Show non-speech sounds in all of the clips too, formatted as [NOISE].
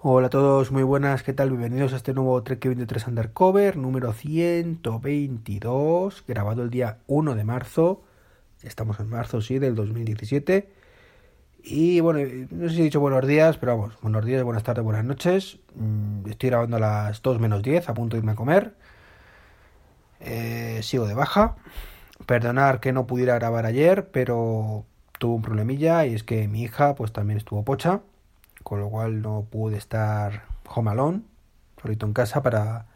Hola a todos, muy buenas, ¿qué tal? Bienvenidos a este nuevo Trek 23 Undercover número 122, grabado el día 1 de marzo. Estamos en marzo, sí, del 2017. Y bueno, no sé si he dicho buenos días, pero vamos, buenos días, buenas tardes, buenas noches. Mm, estoy grabando a las 2 menos 10, a punto de irme a comer. Eh, sigo de baja. Perdonar que no pudiera grabar ayer, pero tuve un problemilla y es que mi hija pues también estuvo pocha con lo cual no pude estar home alone, solito en casa para,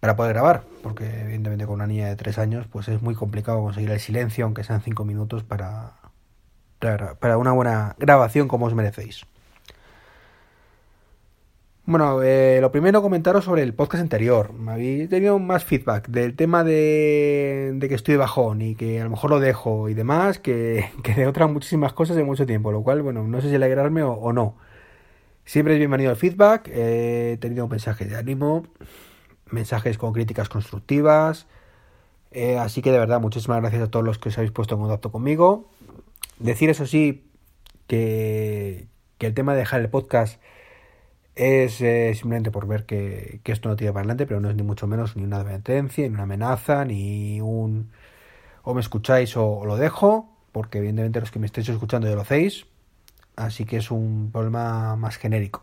para poder grabar, porque evidentemente con una niña de tres años pues es muy complicado conseguir el silencio, aunque sean cinco minutos, para, para una buena grabación como os merecéis. Bueno, eh, lo primero comentaros sobre el podcast anterior. Habéis tenido más feedback del tema de, de, que estoy bajón y que a lo mejor lo dejo y demás, que, [LAUGHS] que de otras muchísimas cosas de mucho tiempo, lo cual, bueno, no sé si alegrarme o, o no. Siempre es bienvenido el feedback, eh, he tenido mensajes de ánimo, mensajes con críticas constructivas, eh, así que de verdad muchísimas gracias a todos los que os habéis puesto en contacto conmigo. Decir eso sí, que, que el tema de dejar el podcast es eh, simplemente por ver que, que, esto no tiene para adelante, pero no es ni mucho menos ni una advertencia, ni una amenaza, ni un o me escucháis o, o, lo dejo, porque evidentemente los que me estéis escuchando ya lo hacéis, así que es un problema más genérico.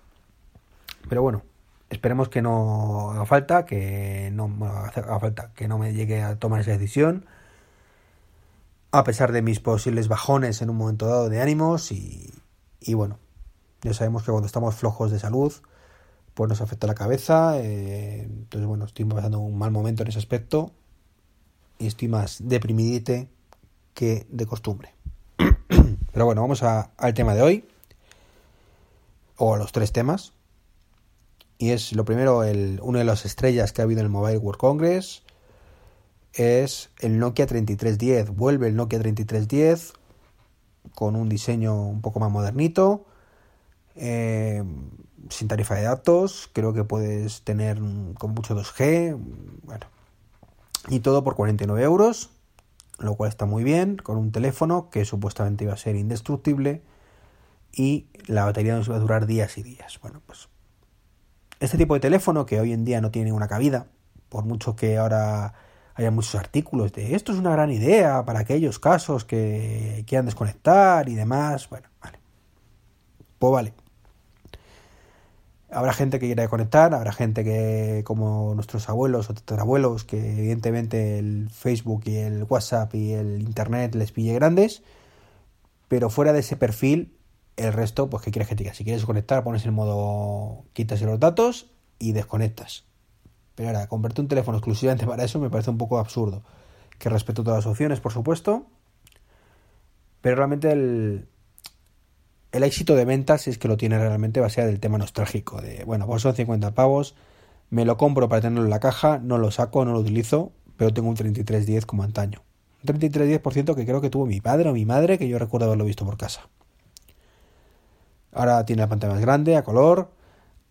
Pero bueno, esperemos que no haga falta, que no bueno, haga falta, que no me llegue a tomar esa decisión, a pesar de mis posibles bajones en un momento dado de ánimos y, y bueno, ya sabemos que cuando estamos flojos de salud, pues nos afecta la cabeza. Eh, entonces, bueno, estoy pasando un mal momento en ese aspecto. Y estoy más deprimidite que de costumbre. [CLEARS THROAT] Pero bueno, vamos a, al tema de hoy. O a los tres temas. Y es lo primero, el, una de las estrellas que ha habido en el Mobile World Congress. Es el Nokia 3310. Vuelve el Nokia 3310 con un diseño un poco más modernito eh, sin tarifa de datos, creo que puedes tener con mucho 2G, bueno, y todo por 49 euros, lo cual está muy bien, con un teléfono que supuestamente iba a ser indestructible y la batería nos iba a durar días y días. Bueno, pues este tipo de teléfono que hoy en día no tiene una cabida, por mucho que ahora haya muchos artículos de esto es una gran idea para aquellos casos que quieran desconectar y demás, bueno, vale. Pues vale, Habrá gente que quiera conectar, habrá gente que, como nuestros abuelos o tatarabuelos, que evidentemente el Facebook y el WhatsApp y el Internet les pille grandes, pero fuera de ese perfil, el resto, pues, ¿qué quieres que te diga? Si quieres conectar, pones en modo quitas los datos y desconectas. Pero ahora, convertir un teléfono exclusivamente [LAUGHS] para eso me parece un poco absurdo. Que respeto todas las opciones, por supuesto, pero realmente el, el éxito de ventas, es que lo tiene realmente, va a ser del tema nostálgico. De, bueno, pues son 50 pavos, me lo compro para tenerlo en la caja, no lo saco, no lo utilizo, pero tengo un 3310 como antaño. Un 3310% que creo que tuvo mi padre o mi madre, que yo recuerdo haberlo visto por casa. Ahora tiene la pantalla más grande, a color.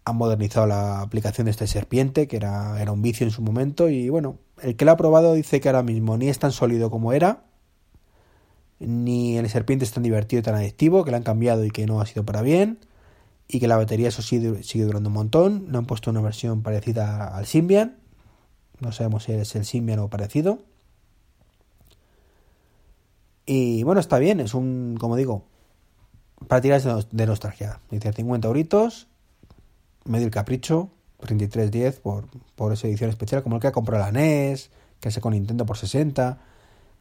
Han modernizado la aplicación de este serpiente, que era, era un vicio en su momento. Y bueno, el que lo ha probado dice que ahora mismo ni es tan sólido como era, ni el serpiente es tan divertido y tan adictivo, que lo han cambiado y que no ha sido para bien, y que la batería eso sigue, sigue durando un montón. No han puesto una versión parecida al Symbian, no sabemos si es el Symbian o parecido. Y bueno, está bien, es un, como digo, para tirar de nostalgia. Dice 50 euritos, medio el capricho, 33.10 por, por esa edición especial, como el que ha comprado la NES, que hace con Nintendo por 60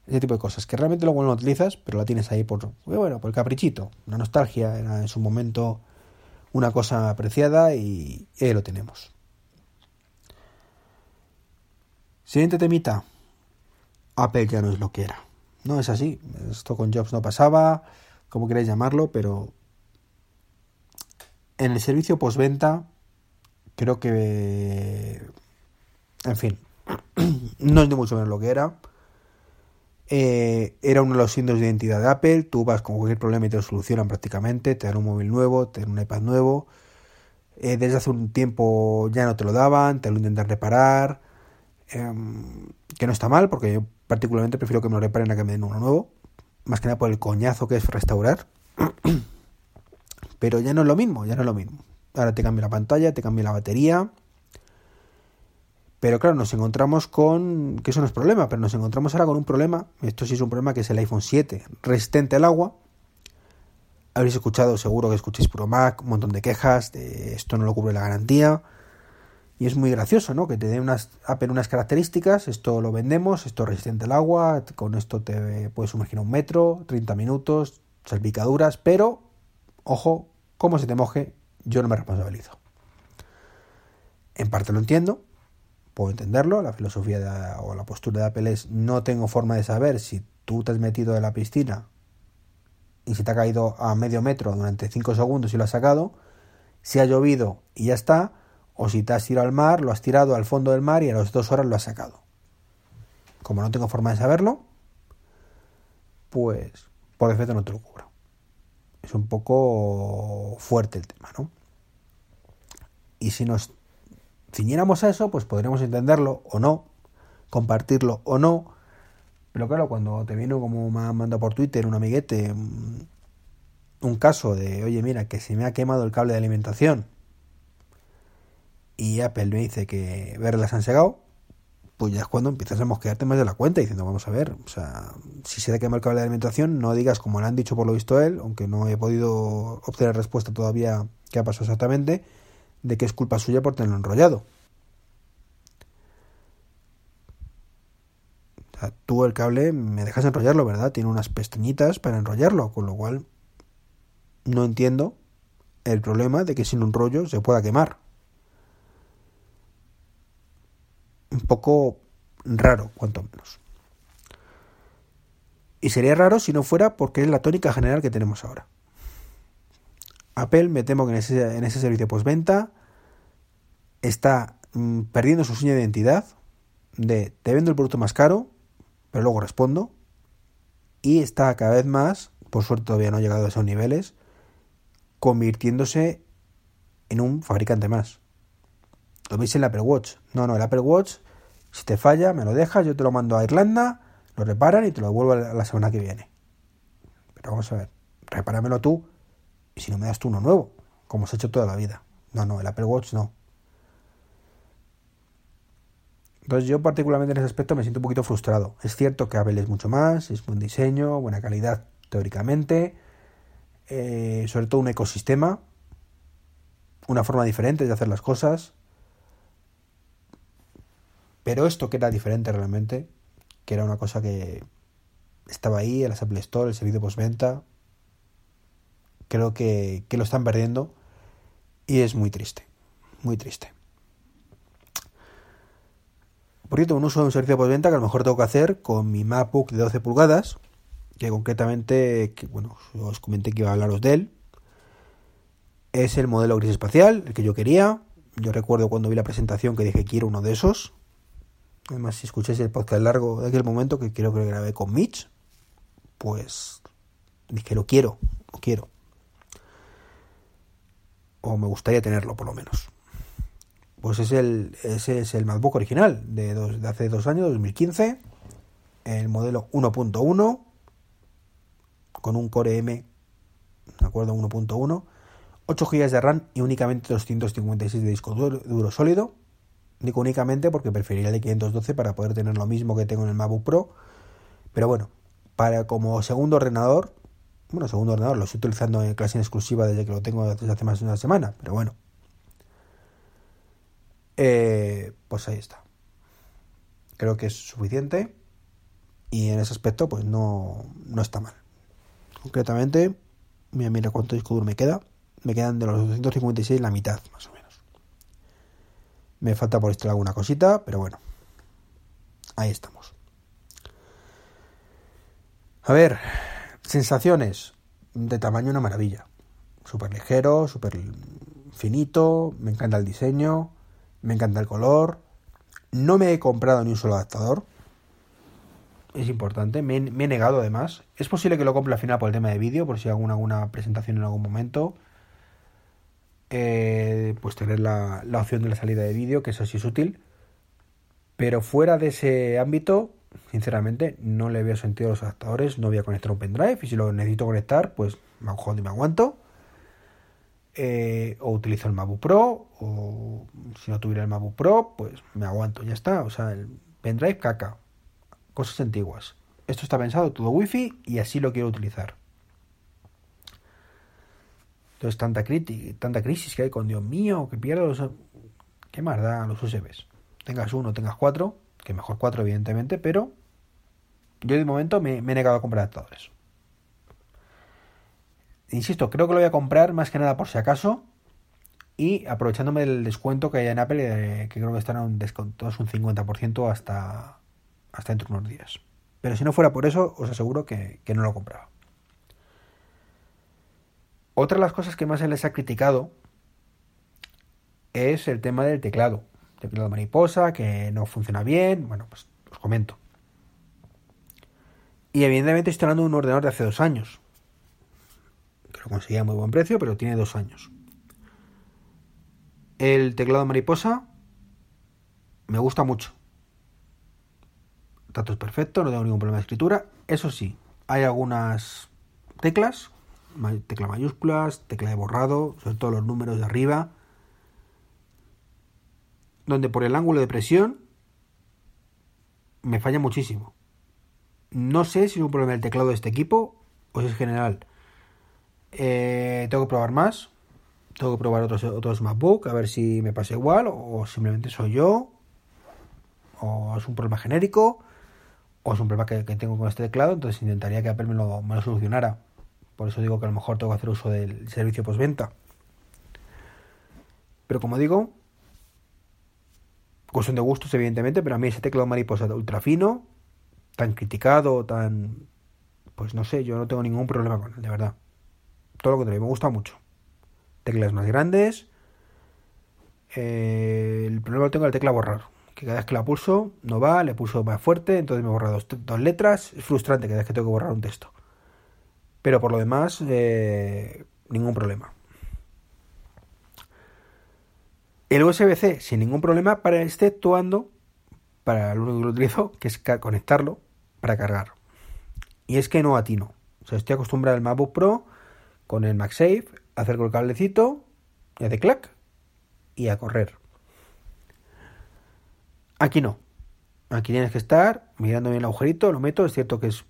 ese tipo de cosas, que realmente luego no lo utilizas, pero la tienes ahí por, bueno, por caprichito, una nostalgia, era en su momento una cosa apreciada y ahí lo tenemos. Siguiente temita, Apple ya no es lo que era. No es así, esto con Jobs no pasaba, como queréis llamarlo, pero en el servicio postventa creo que, en fin, [CLEARS THROAT] no es ni mucho menos lo que era eh, era uno de los signos de identidad de Apple. Tú vas con cualquier problema y te lo solucionan prácticamente. Te dan un móvil nuevo, te dan un iPad nuevo. Eh, desde hace un tiempo ya no te lo daban, te lo intentan reparar. Em, que no está mal, porque yo particularmente prefiero que me lo reparen a que me den uno nuevo. Más que nada por el coñazo que es restaurar. [CLEARS THROAT] Pero ya no es lo mismo, ya no es lo mismo. ahora te cambia la pantalla, te cambia la batería. Pero claro, nos encontramos con, que eso no es problema, pero nos encontramos ahora con un problema, esto sí es un problema que es el iPhone 7, resistente al agua. Habréis escuchado, seguro que escuchéis Puro Mac, un montón de quejas, de esto no lo cubre la garantía. Y es muy gracioso, ¿no? Que te dé unas Apple unas características, esto lo vendemos, esto es resistente al agua, con esto te puedes sumergir un metro, 30 minutos, salpicaduras, pero, ojo, como se te moje, yo no me responsabilizo. En parte lo entiendo, puedo entenderlo, la filosofía o la postura de Apple es no tengo forma de saber si tú te has metido en la piscina y se te ha caído a medio metro durante 5 segundos y lo has sacado, si ha llovido y ya está, o si te has tirado al mar, lo has tirado al fondo del mar y a las dos horas lo has sacado. Como no tengo forma de saberlo, pues por defecto no te lo cubro. Es un poco fuerte el tema, ¿no? Y si nos ciñéramos a eso, pues podríamos entenderlo o no, compartirlo o no. Pero claro, cuando te vino como me ha mandado por Twitter un amiguete un caso de, oye, mira, que se me ha quemado el cable de alimentación y Apple me dice que verlas han segado, pues ya es cuando empiezas a mosquearte más de la cuenta diciendo, vamos a ver, o sea, si se te quema el cable de alimentación, no digas como le han dicho por lo visto él, aunque no he podido obtener respuesta todavía qué ha pasado exactamente, de que es culpa suya por tenerlo enrollado. O sea, tú el cable me dejas enrollarlo, ¿verdad? Tiene unas pestañitas para enrollarlo, con lo cual no entiendo el problema de que sin un rollo se pueda quemar. un poco raro, cuanto menos. Y sería raro si no fuera porque es la tónica general que tenemos ahora. Apple, me temo que en ese, en ese servicio postventa está mm, perdiendo su seña de identidad de te vendo el producto más caro, pero luego respondo. Y está cada vez más, por suerte todavía no ha llegado a esos niveles, convirtiéndose en un fabricante más. Lo veis en el Apple Watch. No, no, el Apple Watch, si te falla, me lo dejas, yo te lo mando a Irlanda, lo reparan y te lo devuelvo la semana que viene. Pero vamos a ver, repáramelo tú si no me das tú uno nuevo, como has hecho toda la vida. No, no, el Apple Watch no. Entonces yo particularmente en ese aspecto me siento un poquito frustrado. Es cierto que Apple es mucho más, es buen diseño, buena calidad teóricamente, eh, sobre todo un ecosistema, una forma diferente de hacer las cosas, pero esto que era diferente realmente, que era una cosa que estaba ahí en las Apple Store, el servicio postventa, creo que, que lo están perdiendo y es muy triste, muy triste. Por cierto, un uso de un servicio postventa que a lo mejor tengo que hacer con mi MacBook de 12 pulgadas, que concretamente, bueno, os comenté que iba a hablaros de él. Es el modelo gris espacial, el que yo quería. Yo recuerdo cuando vi la presentación que dije quiero uno de esos. Además, si escucháis el podcast largo de aquel momento, que creo que grabé con Mitch, pues dije, lo quiero, lo quiero. O me gustaría tenerlo, por lo menos. Pues es el, ese es el MacBook original de, de hace dos años, 2015. El modelo 1.1 con un Core M, de acuerdo, 1.1. 8 GB de RAM y únicamente 256 de disco duro sólido Digo únicamente porque preferiría el de 512 para poder tener lo mismo que tengo en el MacBook Pro. Pero bueno, para como segundo ordenador, bueno, segundo ordenador lo estoy utilizando en clase exclusiva desde que lo tengo desde hace más de una semana, pero bueno. Eh, pues ahí está. Creo que es suficiente y en ese aspecto pues no, no está mal. Concretamente, mira, mira cuánto disco duro me queda. Me quedan de los 256 la mitad, más o menos. Me falta por esto alguna cosita, pero bueno. Ahí estamos. A ver, sensaciones de tamaño una maravilla. Súper ligero, súper finito, me encanta el diseño, me encanta el color. No me he comprado ni un solo adaptador. Es importante, me, he negado además. Es posible que lo compre al final por el tema de vídeo, por si hago alguna presentación en algún momento. Eh, pues tener la, la, opción de la salida de vídeo, que eso sí es útil. Pero fuera de ese ámbito, sinceramente, no le veo sentido a los adaptadores. No voy a conectar un pendrive y si lo necesito conectar, pues me y me aguanto. eh, o utilizo el MacBook Pro, o si no tuviera el MacBook Pro, pues me aguanto, ya está. O sea, el pendrive caca, cosas antiguas. Esto está pensado todo wifi y así lo quiero utilizar. Entonces, tanta, tanta crisis que hay con Dios mío, que pierdo los. ¿Qué más da los USBs? Tengas uno, tengas cuatro, que mejor cuatro, evidentemente, pero yo de momento me, he negado a comprar adaptadores. Insisto, creo que lo voy a comprar más que nada por si acaso. Y aprovechándome del descuento que hay en Apple, eh, que creo que están en un descuento, es un 50% hasta, hasta dentro de unos días. Pero si no fuera por eso, os aseguro que no lo compraba. Otra de las cosas que más se les ha criticado es el tema del teclado. Teclado mariposa, que no funciona bien. Bueno, pues os comento. Y evidentemente estoy hablando de un ordenador de hace dos años. Que lo conseguía a muy buen precio, pero tiene dos años. El teclado mariposa me gusta mucho. Tanto es perfecto, no tengo ningún problema de escritura. Eso sí, hay algunas teclas tecla mayúsculas, tecla de borrado, sobre todo los números de arriba, donde por el ángulo de presión me falla muchísimo. No sé si es un problema del teclado de este equipo o si es general. Eh, tengo que probar más. Tengo que probar otros, otros MacBook a ver si me pasa igual o simplemente soy yo o es un problema genérico o es un problema que, tengo con este teclado. Entonces intentaría que Apple me lo, me lo solucionara. Por eso digo que a lo mejor tengo que hacer uso del servicio postventa. Pero como digo, cuestión de gustos, evidentemente, pero a mí ese teclado mariposa ultra fino, tan criticado, tan. Pues no sé, yo no tengo ningún problema con él, de verdad. Todo lo contrario, me gusta mucho. Teclas más grandes. Eh, el problema lo tengo en la tecla borrar. Que cada vez que la pulso no va, le pulso más fuerte, entonces me borra dos, dos letras. Es frustrante cada vez que tengo que borrar un texto. Pero por lo demás, eh, ningún problema. El USB-C sin ningún problema para exceptuando para lo único que lo utilizo, que es conectarlo para cargar. Y es que no atino. O sea, estoy acostumbrado al MacBook Pro con el MagSafe, a hacer con el cablecito, y hace clac y a correr. Aquí no. Aquí tienes que estar mirando bien el agujerito, lo meto, es cierto que es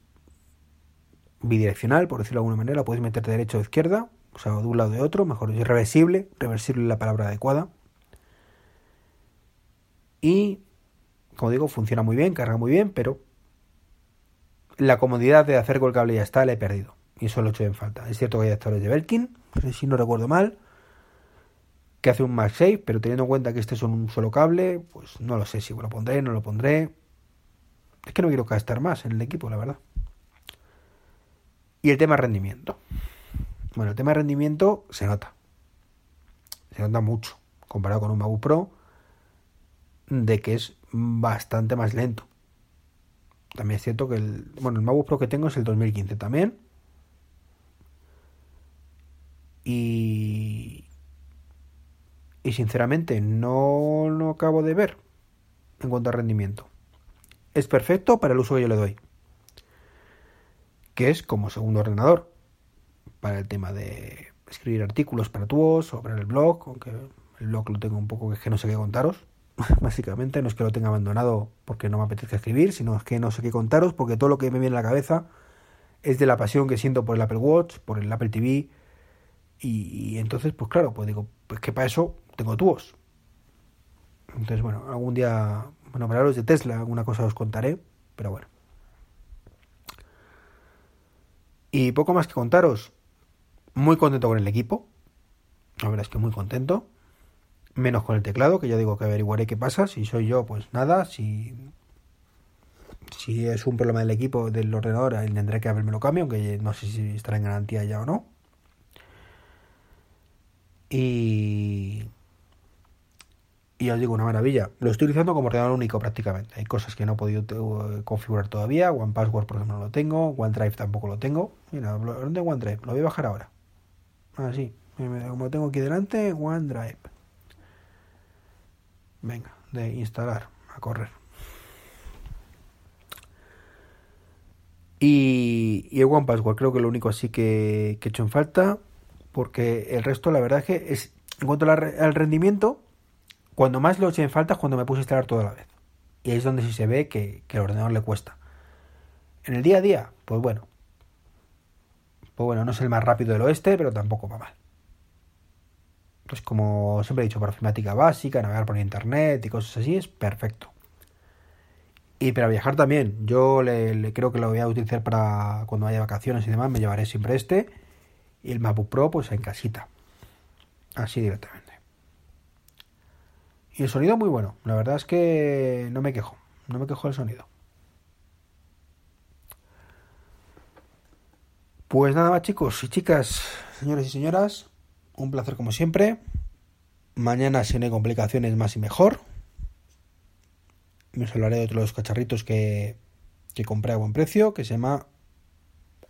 bidireccional, por decirlo de alguna manera, puedes meter de derecha o de izquierda, o sea, de un lado o de otro, mejor es reversible, reversible es la palabra adecuada. Y, como digo, funciona muy bien, carga muy bien, pero la comodidad de hacer con el cable ya está, la he perdido. Y eso lo he hecho en falta. Es cierto que hay adaptadores de Belkin, si no recuerdo mal, que hace un MagSafe, pero teniendo en cuenta que este es un solo cable, pues no lo sé si lo pondré, no lo pondré. Es que no quiero gastar más en el equipo, la verdad. Y el tema rendimiento. Bueno, el tema de rendimiento se nota. Se nota mucho comparado con un MacBook Pro de que es bastante más lento. También es cierto que el, bueno, el MacBook Pro que tengo es el 2015 también. Y y sinceramente no lo acabo de ver en cuanto a rendimiento. Es perfecto para el uso que yo le doy que es como segundo ordenador para el tema de escribir artículos para tu voz o para el blog, aunque el blog lo tengo un poco que no sé qué contaros. [LAUGHS] Básicamente no es que lo tenga abandonado porque no me apetezca escribir, sino es que no sé qué contaros porque todo lo que me viene a la cabeza es de la pasión que siento por el Apple Watch, por el Apple TV y, entonces pues claro, pues digo, pues que para eso tengo tu voz. Entonces bueno, algún día, bueno, para los de Tesla alguna cosa os contaré, pero bueno. Y poco más que contaros. Muy contento con el equipo. La verdad es que muy contento. Menos con el teclado, que ya digo que averiguaré qué pasa. Si soy yo, pues nada. Si, si es un problema del equipo, del ordenador, tendré que haberme lo cambio, aunque no sé si estará en garantía ya o no. Y y os digo, una maravilla. Lo estoy utilizando como ordenador único prácticamente. Hay cosas que no he podido eh, configurar todavía. One Password, por ejemplo, no lo tengo. OneDrive tampoco lo tengo. Mira, ¿dónde OneDrive? Lo voy a bajar ahora. Ah, sí. Como tengo aquí delante, OneDrive. Venga, de instalar, a correr. Y, el One Password, creo que lo único así que, que he hecho en falta. porque el resto la verdad es que es en cuanto al rendimiento cuando más lo eché en falta es cuando me puse a instalar toda la vez y ahí es donde sí se ve que, que al ordenador le cuesta en el día a día pues bueno pues bueno no es el más rápido del oeste pero tampoco va mal pues como siempre he dicho para informática básica navegar por internet y cosas así es perfecto y para viajar también. Yo le, creo que lo voy a utilizar para cuando vaya vacaciones y demás. Me llevaré siempre este. Y el MacBook Pro, pues en casita. Así directamente. Y el sonido muy bueno. La verdad es que no me quejo. No me quejo del sonido. Pues nada más chicos y chicas, señores y señoras. Un placer como siempre. Mañana si no hay complicaciones más y mejor os hablaré de otros cacharritos que, que compré a buen precio, que se llama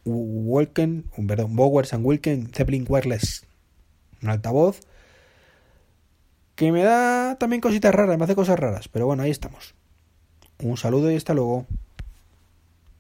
Wilken, perdón, Bowers and Wilken Zeppelin Wireless, un altavoz que me da también cositas raras, me hace cosas raras, pero bueno, ahí estamos. Un saludo y hasta luego.